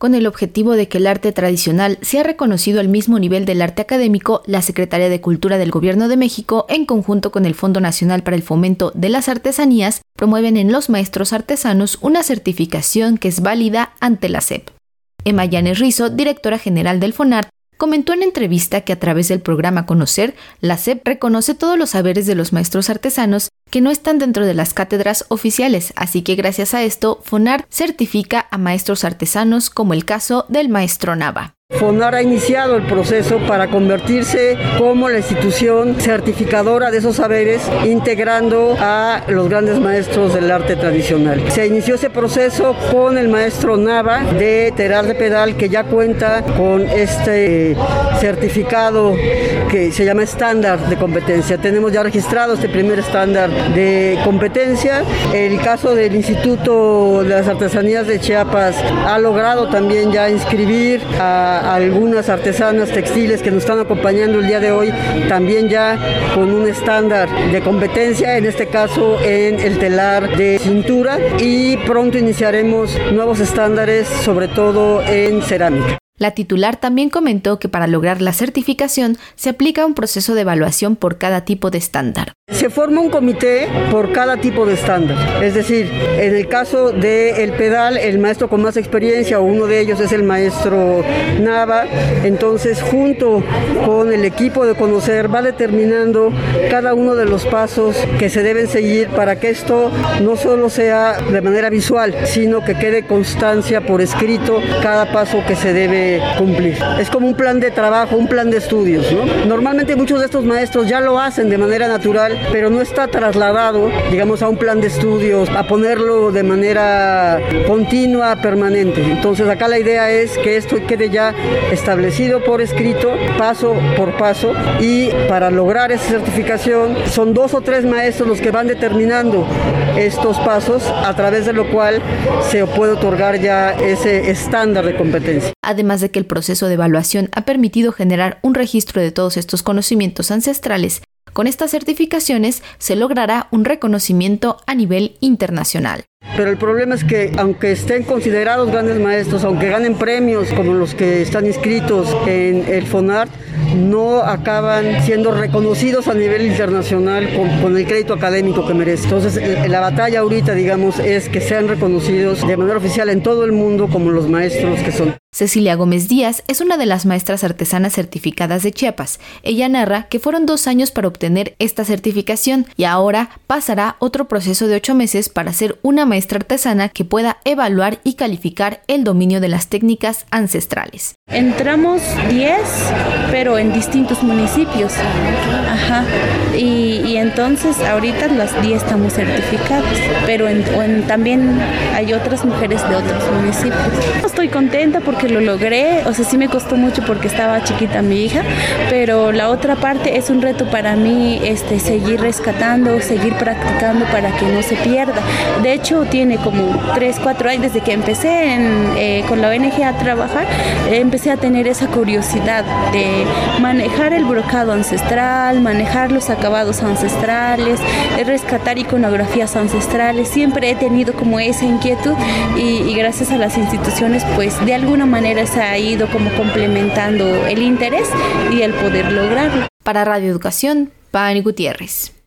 Con el objetivo de que el arte tradicional sea reconocido al mismo nivel del arte académico, la Secretaría de Cultura del Gobierno de México, en conjunto con el Fondo Nacional para el Fomento de las Artesanías, promueven en los maestros artesanos una certificación que es válida ante la SEP. Emma Llanes Rizo, directora general del FONART, comentó en entrevista que a través del programa Conocer, la SEP reconoce todos los saberes de los maestros artesanos que no están dentro de las cátedras oficiales, así que gracias a esto, FONAR certifica a maestros artesanos como el caso del maestro Nava. FONAR ha iniciado el proceso para convertirse como la institución certificadora de esos saberes, integrando a los grandes maestros del arte tradicional. Se inició ese proceso con el maestro Nava de Terar de Pedal, que ya cuenta con este certificado que se llama estándar de competencia. Tenemos ya registrado este primer estándar de competencia. El caso del Instituto de las Artesanías de Chiapas ha logrado también ya inscribir a algunas artesanas textiles que nos están acompañando el día de hoy, también ya con un estándar de competencia, en este caso en el telar de cintura, y pronto iniciaremos nuevos estándares, sobre todo en cerámica. La titular también comentó que para lograr la certificación se aplica un proceso de evaluación por cada tipo de estándar. Se forma un comité por cada tipo de estándar. Es decir, en el caso del pedal, el maestro con más experiencia o uno de ellos es el maestro Nava. Entonces, junto con el equipo de conocer, va determinando cada uno de los pasos que se deben seguir para que esto no solo sea de manera visual, sino que quede constancia por escrito cada paso que se debe cumplir. Es como un plan de trabajo, un plan de estudios. Normalmente muchos de estos maestros ya lo hacen de manera natural, pero no está trasladado, digamos, a un plan de estudios, a ponerlo de manera continua, permanente. Entonces acá la idea es que esto quede ya establecido por escrito, paso por paso, y para lograr esa certificación son dos o tres maestros los que van determinando estos pasos, a través de lo cual se puede otorgar ya ese estándar de competencia. Además de que el proceso de evaluación ha permitido generar un registro de todos estos conocimientos ancestrales, con estas certificaciones se logrará un reconocimiento a nivel internacional. Pero el problema es que aunque estén considerados grandes maestros, aunque ganen premios como los que están inscritos en el FONART, no acaban siendo reconocidos a nivel internacional con, el crédito académico que merecen. Entonces, la batalla ahorita, digamos, es que sean reconocidos de manera oficial en todo el mundo como los maestros que son. Cecilia Gómez Díaz es una de las maestras artesanas certificadas de Chiapas. Ella narra que fueron dos años para obtener esta certificación y ahora pasará otro proceso de ocho meses para ser una maestra artesana que pueda evaluar y calificar el dominio de las técnicas ancestrales. Entramos 10, pero en distintos municipios. Ajá. Y, entonces ahorita las 10 estamos certificadas, pero también hay otras mujeres de otros municipios. Estoy contenta porque lo logré, o sea, sí me costó mucho porque estaba chiquita mi hija, pero la otra parte es un reto para mí este, seguir rescatando, seguir practicando para que no se pierda. De hecho, tiene como 3, 4 años desde que empecé eh, con la ONG a trabajar, empecé a tener esa curiosidad de manejar el brocado ancestral, manejar los acabados ancestrales, rescatar iconografías ancestrales. Siempre he tenido como esa inquietud y, gracias a las instituciones pues de alguna manera se ha ido como complementando el interés y el poder lograrlo. Para Radio Educación, Pani Gutiérrez.